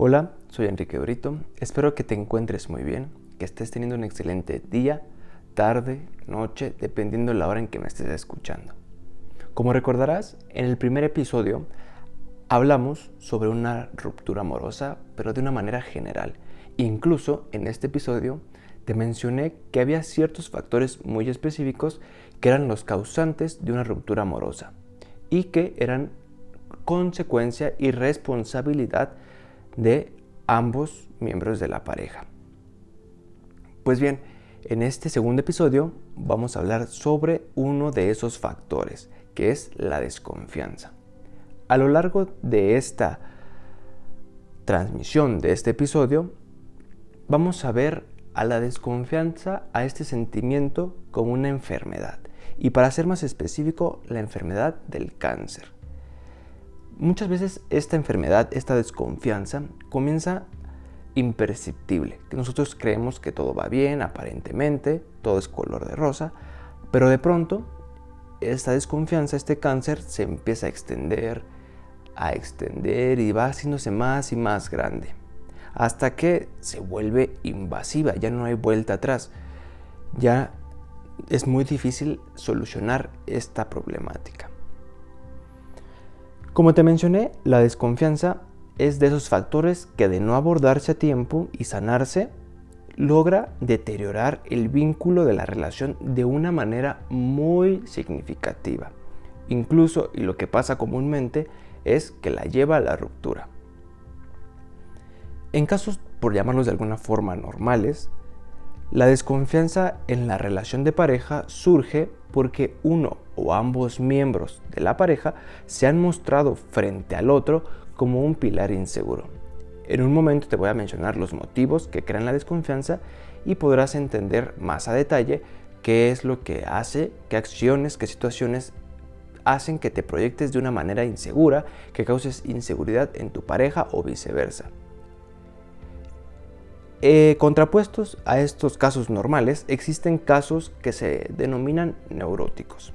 Hola, soy Enrique Brito. Espero que te encuentres muy bien, que estés teniendo un excelente día, tarde, noche, dependiendo de la hora en que me estés escuchando. Como recordarás, en el primer episodio hablamos sobre una ruptura amorosa, pero de una manera general. Incluso en este episodio te mencioné que había ciertos factores muy específicos que eran los causantes de una ruptura amorosa y que eran consecuencia y responsabilidad de ambos miembros de la pareja. Pues bien, en este segundo episodio vamos a hablar sobre uno de esos factores, que es la desconfianza. A lo largo de esta transmisión de este episodio, vamos a ver a la desconfianza, a este sentimiento como una enfermedad. Y para ser más específico, la enfermedad del cáncer. Muchas veces esta enfermedad, esta desconfianza, comienza imperceptible, que nosotros creemos que todo va bien, aparentemente, todo es color de rosa, pero de pronto esta desconfianza, este cáncer se empieza a extender, a extender y va haciéndose más y más grande, hasta que se vuelve invasiva, ya no hay vuelta atrás, ya es muy difícil solucionar esta problemática. Como te mencioné, la desconfianza es de esos factores que de no abordarse a tiempo y sanarse, logra deteriorar el vínculo de la relación de una manera muy significativa. Incluso, y lo que pasa comúnmente, es que la lleva a la ruptura. En casos, por llamarlos de alguna forma, normales, la desconfianza en la relación de pareja surge porque uno o ambos miembros de la pareja se han mostrado frente al otro como un pilar inseguro. En un momento te voy a mencionar los motivos que crean la desconfianza y podrás entender más a detalle qué es lo que hace, qué acciones, qué situaciones hacen que te proyectes de una manera insegura, que causes inseguridad en tu pareja o viceversa. Eh, contrapuestos a estos casos normales, existen casos que se denominan neuróticos.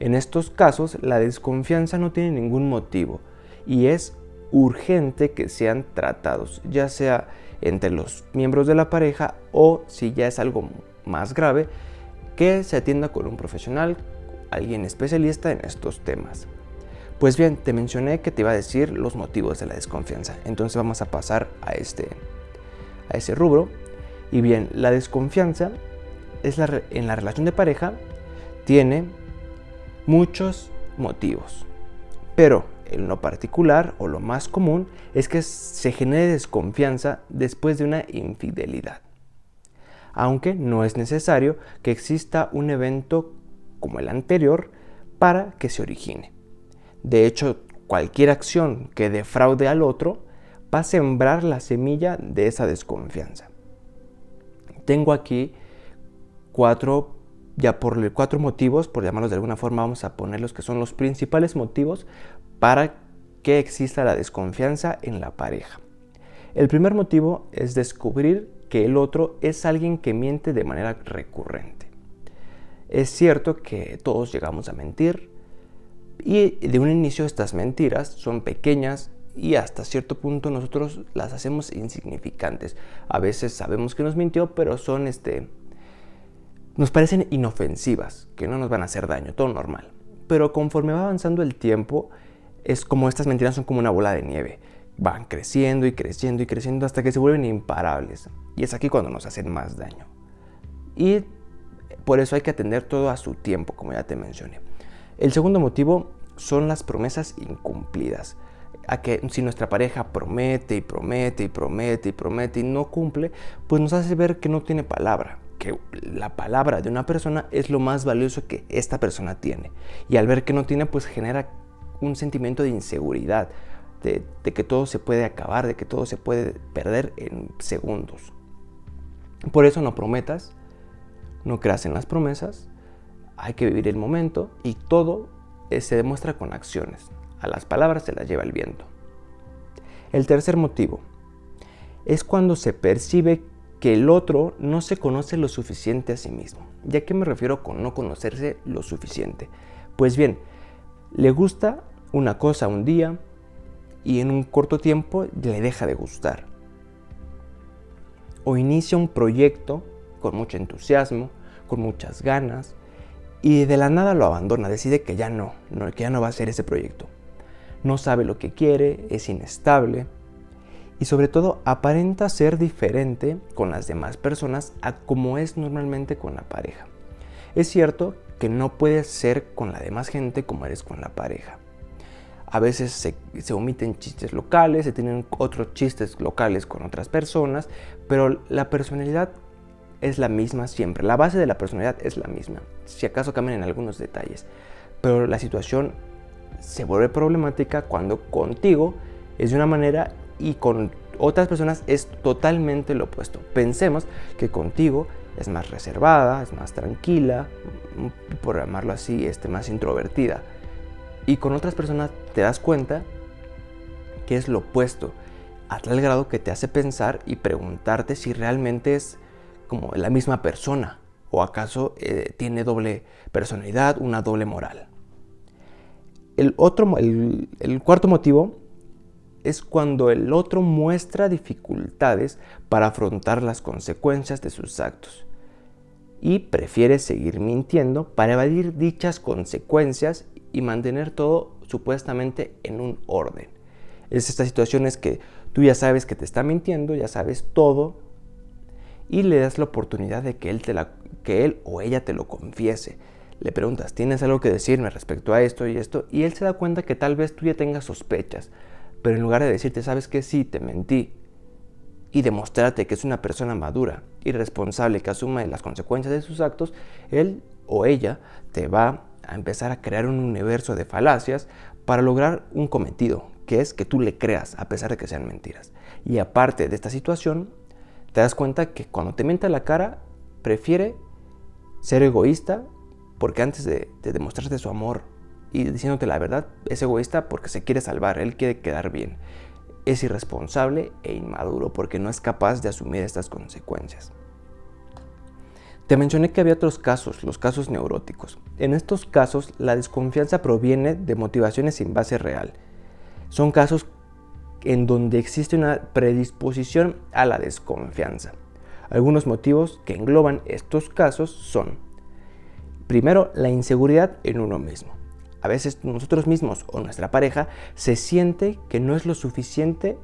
En estos casos, la desconfianza no tiene ningún motivo y es urgente que sean tratados, ya sea entre los miembros de la pareja o si ya es algo más grave, que se atienda con un profesional, alguien especialista en estos temas. Pues bien, te mencioné que te iba a decir los motivos de la desconfianza, entonces vamos a pasar a este a ese rubro. Y bien, la desconfianza es la, en la relación de pareja tiene muchos motivos. Pero en lo particular o lo más común es que se genere desconfianza después de una infidelidad. Aunque no es necesario que exista un evento como el anterior para que se origine. De hecho, cualquier acción que defraude al otro va a sembrar la semilla de esa desconfianza. Tengo aquí cuatro, ya por cuatro motivos, por llamarlos de alguna forma, vamos a poner los que son los principales motivos para que exista la desconfianza en la pareja. El primer motivo es descubrir que el otro es alguien que miente de manera recurrente. Es cierto que todos llegamos a mentir y de un inicio estas mentiras son pequeñas, y hasta cierto punto nosotros las hacemos insignificantes. A veces sabemos que nos mintió, pero son este nos parecen inofensivas, que no nos van a hacer daño, todo normal. Pero conforme va avanzando el tiempo, es como estas mentiras son como una bola de nieve. Van creciendo y creciendo y creciendo hasta que se vuelven imparables. Y es aquí cuando nos hacen más daño. Y por eso hay que atender todo a su tiempo, como ya te mencioné. El segundo motivo son las promesas incumplidas a que si nuestra pareja promete y promete y promete y promete y no cumple, pues nos hace ver que no tiene palabra, que la palabra de una persona es lo más valioso que esta persona tiene. Y al ver que no tiene, pues genera un sentimiento de inseguridad, de, que todo se puede acabar, de que todo se puede perder en segundos. Por eso no prometas, no creas en las promesas, hay que vivir el momento y todo eh, se demuestra con acciones. A las palabras se las lleva el viento. El tercer motivo es cuando se percibe que el otro no se conoce lo suficiente a sí mismo. ¿Ya qué me refiero con no conocerse lo suficiente? Pues bien, le gusta una cosa un día y en un corto tiempo le deja de gustar. O inicia un proyecto con mucho entusiasmo, con muchas ganas, y de la nada lo abandona, decide que ya no, que ya no va a ser ese proyecto. No sabe lo que quiere, es inestable y sobre todo aparenta ser diferente con las demás personas a como es normalmente con la pareja. Es cierto que no puedes ser con la demás gente como eres con la pareja. A veces se, se, omiten chistes locales, se tienen otros chistes locales con otras personas, pero la personalidad es la misma siempre. La base de la personalidad es la misma. Si acaso cambian en algunos detalles. Pero la situación se vuelve problemática cuando contigo es de una manera y con otras personas es totalmente lo opuesto. Pensemos que contigo es más reservada, es más tranquila, por llamarlo así, este, más introvertida. Y con otras personas te das cuenta que es lo opuesto, a tal grado que te hace pensar y preguntarte si realmente es como la misma persona o acaso eh, tiene doble personalidad, una doble moral. El, otro, el, cuarto motivo es cuando el otro muestra dificultades para afrontar las consecuencias de sus actos y prefiere seguir mintiendo para evadir dichas consecuencias y mantener todo supuestamente en un orden. Es esta situación es que tú ya sabes que te está mintiendo, ya sabes todo y le das la oportunidad de que él, te que él o ella te lo confiese. Le preguntas, ¿tienes algo que decirme respecto a esto y esto? Y él se da cuenta que tal vez tú ya tengas sospechas, pero en lugar de decirte, ¿sabes que Sí, te mentí. Y demostrarte que es una persona madura y responsable que asume las consecuencias de sus actos, él o ella te va a empezar a crear un universo de falacias para lograr un cometido, que es que tú le creas a pesar de que sean mentiras. Y aparte de esta situación, te das cuenta que cuando te miente la cara, prefiere ser egoísta porque antes de, demostrarte su amor y diciéndote la verdad, es egoísta porque se quiere salvar, él quiere quedar bien. Es irresponsable e inmaduro porque no es capaz de asumir estas consecuencias. Te mencioné que había otros casos, los casos neuróticos. En estos casos, la desconfianza proviene de motivaciones sin base real. Son casos en donde existe una predisposición a la desconfianza. Algunos motivos que engloban estos casos son, primero, la inseguridad en uno mismo. A veces nosotros mismos o nuestra pareja se siente que no es lo suficiente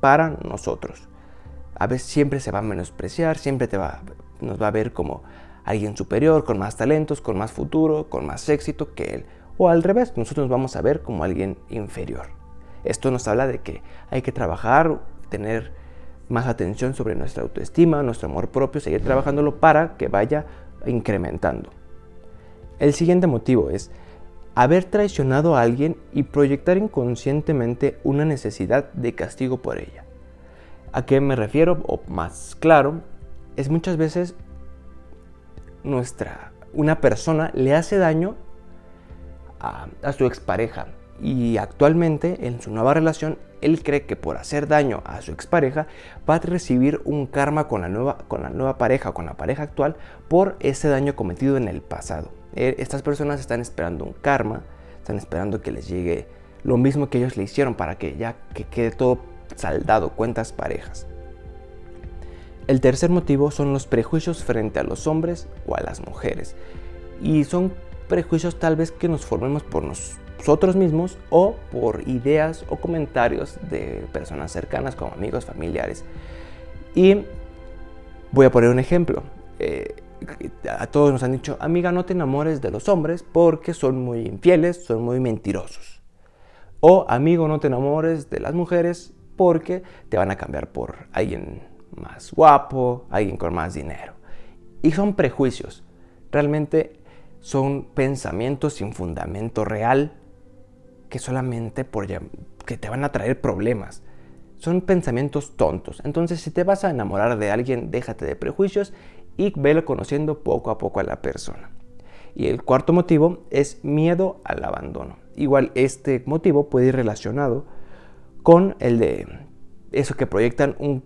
para nosotros. A veces siempre se va a menospreciar, siempre te va, nos va a ver como alguien superior, con más talentos, con más futuro, con más éxito que él. O al revés, nosotros nos vamos a ver como alguien inferior. Esto nos habla de que hay que trabajar, tener más atención sobre nuestra autoestima, nuestro amor propio, seguir trabajándolo para que vaya incrementando. El siguiente motivo es haber traicionado a alguien y proyectar inconscientemente una necesidad de castigo por ella. ¿A qué me refiero? O más claro, es muchas veces nuestra, una persona le hace daño a, a su expareja, y actualmente en su nueva relación él cree que por hacer daño a su expareja va a recibir un karma con la nueva, con la nueva pareja o con la pareja actual por ese daño cometido en el pasado. Eh, estas personas están esperando un karma, están esperando que les llegue lo mismo que ellos le hicieron para que ya que quede todo saldado, cuentas parejas. El tercer motivo son los prejuicios frente a los hombres o a las mujeres. Y son prejuicios tal vez que nos formemos por nosotros mismos o por ideas o comentarios de personas cercanas como amigos, familiares. Y voy a poner un ejemplo. Eh, a todos nos han dicho, amiga, no te enamores de los hombres porque son muy infieles, son muy mentirosos. O amigo, no te enamores de las mujeres porque te van a cambiar por alguien más guapo, alguien con más dinero. Y son prejuicios. Realmente son pensamientos sin fundamento real que solamente por que te van a traer problemas. Son pensamientos tontos. Entonces, si te vas a enamorar de alguien, déjate de prejuicios y velo conociendo poco a poco a la persona. Y el cuarto motivo es miedo al abandono. Igual este motivo puede ir relacionado con el de eso que proyectan un,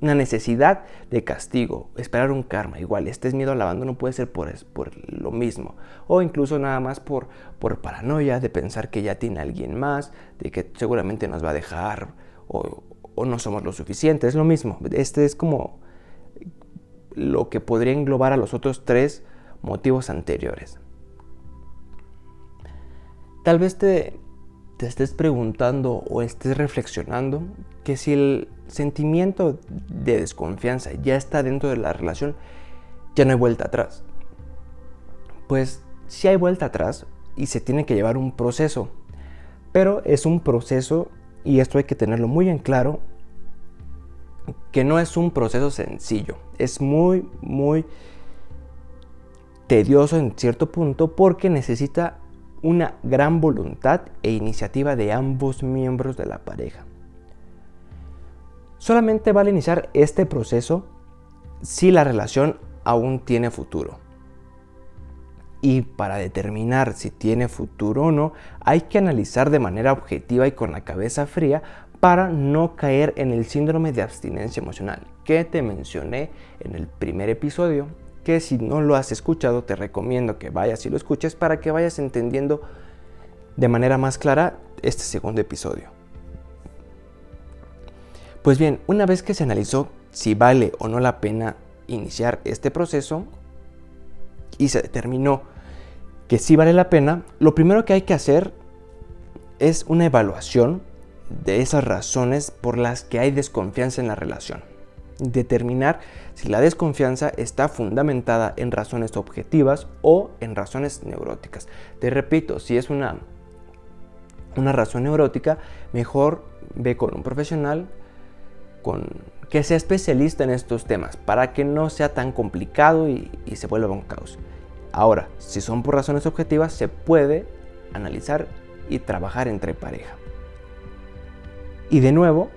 una necesidad de castigo, esperar un karma. Igual, este miedo al abandono puede ser por, por lo mismo, o incluso nada más por, por paranoia de pensar que ya tiene alguien más, de que seguramente nos va a dejar, o, o no somos lo suficiente. Es lo mismo. Este es como lo que podría englobar a los otros tres motivos anteriores. Tal vez te, te estés preguntando o estés reflexionando que si el sentimiento de desconfianza ya está dentro de la relación, ya no hay vuelta atrás. Pues sí hay vuelta atrás y se tiene que llevar un proceso, pero es un proceso, y esto hay que tenerlo muy en claro, que no es un proceso sencillo, es muy, muy tedioso en cierto punto porque necesita una gran voluntad e iniciativa de ambos miembros de la pareja. Solamente vale iniciar este proceso si la relación aún tiene futuro. Y para determinar si tiene futuro o no, hay que analizar de manera objetiva y con la cabeza fría para no caer en el síndrome de abstinencia emocional que te mencioné en el primer episodio que si no lo has escuchado te recomiendo que vayas y lo escuches para que vayas entendiendo de manera más clara este segundo episodio. Pues bien, una vez que se analizó si vale o no la pena iniciar este proceso y se determinó que sí vale la pena, lo primero que hay que hacer es una evaluación de esas razones por las que hay desconfianza en la relación determinar si la desconfianza está fundamentada en razones objetivas o en razones neuróticas. Te repito, si es una, una razón neurótica, mejor ve con un profesional con, que sea especialista en estos temas para que no sea tan complicado y, y se vuelva un caos. Ahora, si son por razones objetivas, se puede analizar y trabajar entre pareja. Y de nuevo,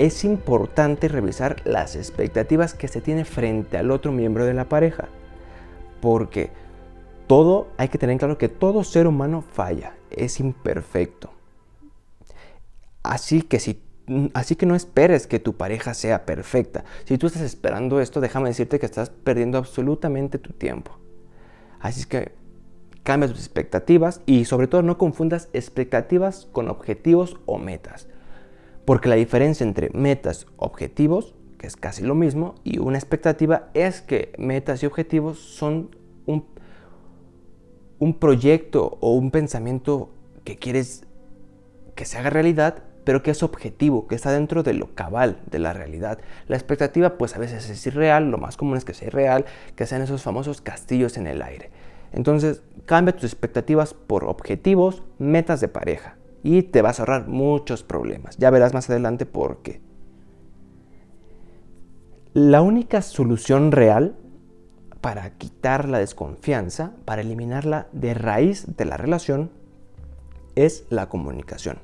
es importante revisar las expectativas que se tiene frente al otro miembro de la pareja. Porque todo, hay que tener claro que todo ser humano falla, es imperfecto. Así que si Así que no esperes que tu pareja sea perfecta. Si tú estás esperando esto, déjame decirte que estás perdiendo absolutamente tu tiempo. Así que cambia tus expectativas y sobre todo no confundas expectativas con objetivos o metas. Porque la diferencia entre metas, objetivos, que es casi lo mismo, y una expectativa es que metas y objetivos son un, proyecto o un pensamiento que quieres que se haga realidad, pero que es objetivo, que está dentro de lo cabal, de la realidad. La expectativa pues a veces es irreal, lo más común es que sea irreal, que sean esos famosos castillos en el aire. Entonces, cambia tus expectativas por objetivos, metas de pareja y te vas a ahorrar muchos problemas. Ya verás más adelante por qué. La única solución real para quitar la desconfianza, para eliminarla de raíz de la relación, es la comunicación.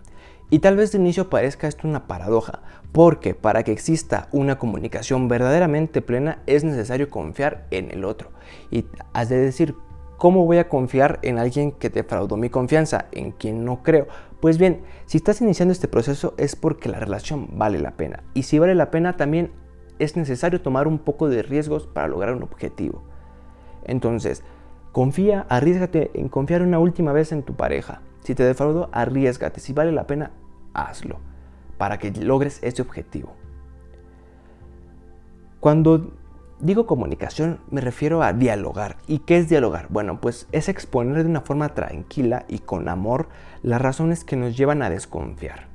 Y tal vez de inicio parezca esto una paradoja, porque para que exista una comunicación verdaderamente plena es necesario confiar en el otro. Y has de decir, ¿cómo voy a confiar en alguien que defraudó mi confianza, en quien no creo? Pues bien, si estás iniciando este proceso es porque la relación vale la pena. Y si vale la pena también es necesario tomar un poco de riesgos para lograr un objetivo. Entonces, confía, arriesgate en confiar una última vez en tu pareja. Si te defraudo, arriesgate. Si vale la pena, hazlo para que logres ese objetivo. Cuando digo comunicación, me refiero a dialogar. ¿Y qué es dialogar? Bueno, pues es exponer de una forma tranquila y con amor las razones que nos llevan a desconfiar.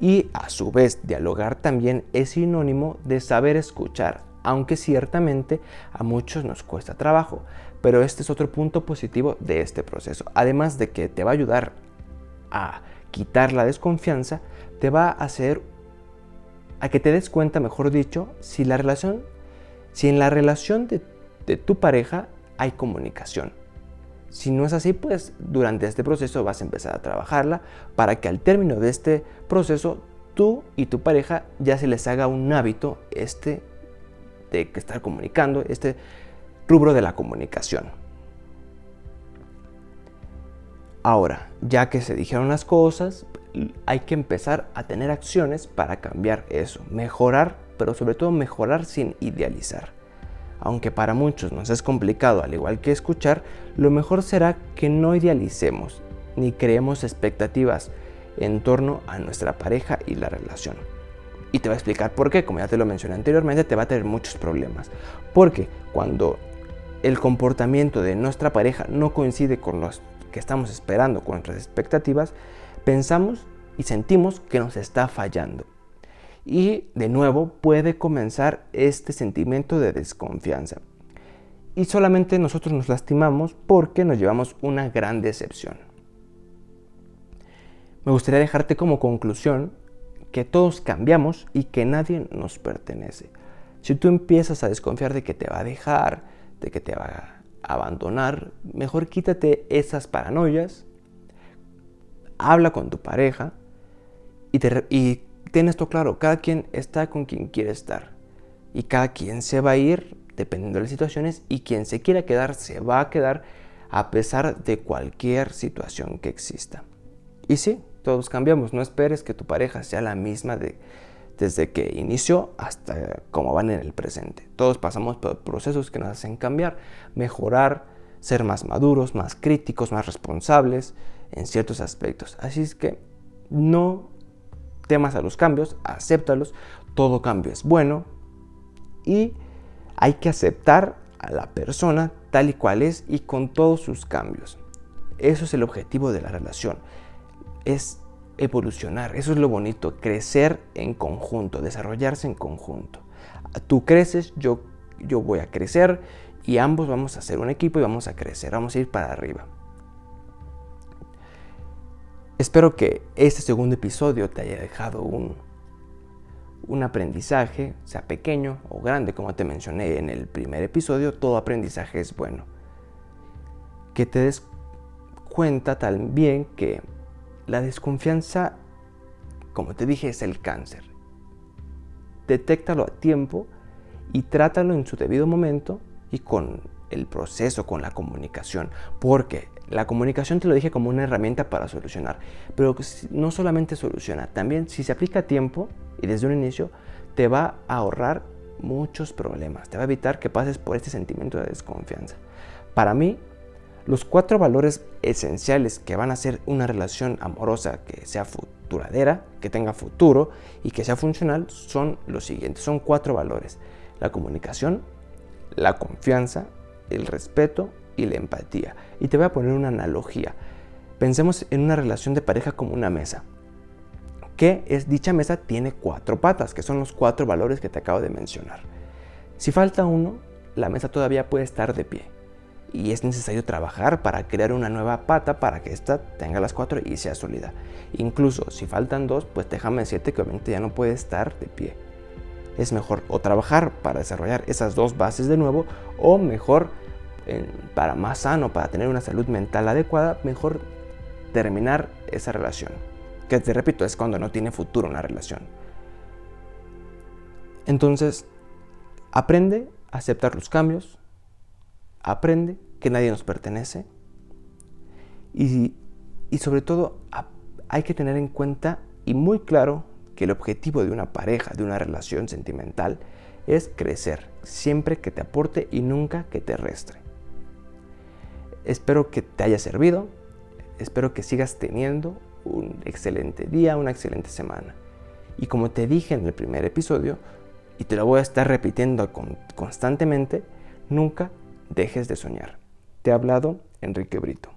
Y a su vez, dialogar también es sinónimo de saber escuchar, aunque ciertamente a muchos nos cuesta trabajo. Pero este es otro punto positivo de este proceso. Además de que te va a ayudar a quitar la desconfianza, te va a hacer a que te des cuenta, mejor dicho, si la relación, si en la relación de, de tu pareja hay comunicación. Si no es así, pues durante este proceso vas a empezar a trabajarla para que al término de este proceso tú y tu pareja ya se les haga un hábito este de estar comunicando, este rubro de la comunicación. Ahora, ya que se dijeron las cosas, hay que empezar a tener acciones para cambiar eso, mejorar, pero sobre todo mejorar sin idealizar. Aunque para muchos nos es complicado, al igual que escuchar, lo mejor será que no idealicemos ni creemos expectativas en torno a nuestra pareja y la relación. Y te voy a explicar por qué, como ya te lo mencioné anteriormente, te va a tener muchos problemas. Porque cuando el comportamiento de nuestra pareja no coincide con los que estamos esperando, con nuestras expectativas, pensamos y sentimos que nos está fallando. Y de nuevo puede comenzar este sentimiento de desconfianza. Y solamente nosotros nos lastimamos porque nos llevamos una gran decepción. Me gustaría dejarte como conclusión que todos cambiamos y que nadie nos pertenece. Si tú empiezas a desconfiar de que te va a dejar, de que te va a abandonar, mejor quítate esas paranoias, habla con tu pareja y, te, ten esto claro, cada quien está con quien quiere estar y cada quien se va a ir dependiendo de las situaciones y quien se quiera quedar se va a quedar a pesar de cualquier situación que exista. Y sí, todos cambiamos. No esperes que tu pareja sea la misma de, desde que inició hasta cómo van en el presente. Todos pasamos por procesos que nos hacen cambiar, mejorar, ser más maduros, más críticos, más responsables en ciertos aspectos. Así es que no temas a los cambios, acéptalos. Todo cambio es bueno y hay que aceptar a la persona tal y cual es y con todos sus cambios. Eso es el objetivo de la relación es evolucionar. Eso es lo bonito, crecer en conjunto, desarrollarse en conjunto. Tú creces, yo, yo voy a crecer y ambos vamos a ser un equipo y vamos a crecer, vamos a ir para arriba. Espero que este segundo episodio te haya dejado un, un aprendizaje, sea pequeño o grande, como te mencioné en el primer episodio, todo aprendizaje es bueno. Que te des cuenta también que la desconfianza, como te dije, es el cáncer. Detéctalo a tiempo y trátalo en su debido momento y con el proceso, con la comunicación. Porque la comunicación te lo dije como una herramienta para solucionar. Pero no solamente soluciona, también si se aplica a tiempo y desde un inicio, te va a ahorrar muchos problemas. Te va a evitar que pases por este sentimiento de desconfianza. Para mí, los cuatro valores esenciales que van a hacer una relación amorosa que sea futuradera, que tenga futuro y que sea funcional son los siguientes. Son cuatro valores. La comunicación, la confianza, el respeto y la empatía. Y te voy a poner una analogía. Pensemos en una relación de pareja como una mesa. Que es dicha mesa tiene cuatro patas, que son los cuatro valores que te acabo de mencionar. Si falta uno, la mesa todavía puede estar de pie y es necesario trabajar para crear una nueva pata para que ésta tenga las cuatro y sea sólida. Incluso si faltan dos, pues déjame decirte que obviamente ya no puede estar de pie. Es mejor o trabajar para desarrollar esas dos bases de nuevo o mejor para más sano, para tener una salud mental adecuada, mejor terminar esa relación. Que te repito, es cuando no tiene futuro una relación. Entonces, aprende a aceptar los cambios, aprende que nadie nos pertenece y, y sobre todo hay que tener en cuenta y muy claro que el objetivo de una pareja, de una relación sentimental, es crecer, siempre que te aporte y nunca que te restre. Espero que te haya servido, espero que sigas teniendo un excelente día, una excelente semana. Y como te dije en el primer episodio, y te lo voy a estar repitiendo constantemente, nunca dejes de soñar. Te ha hablado Enrique Brito.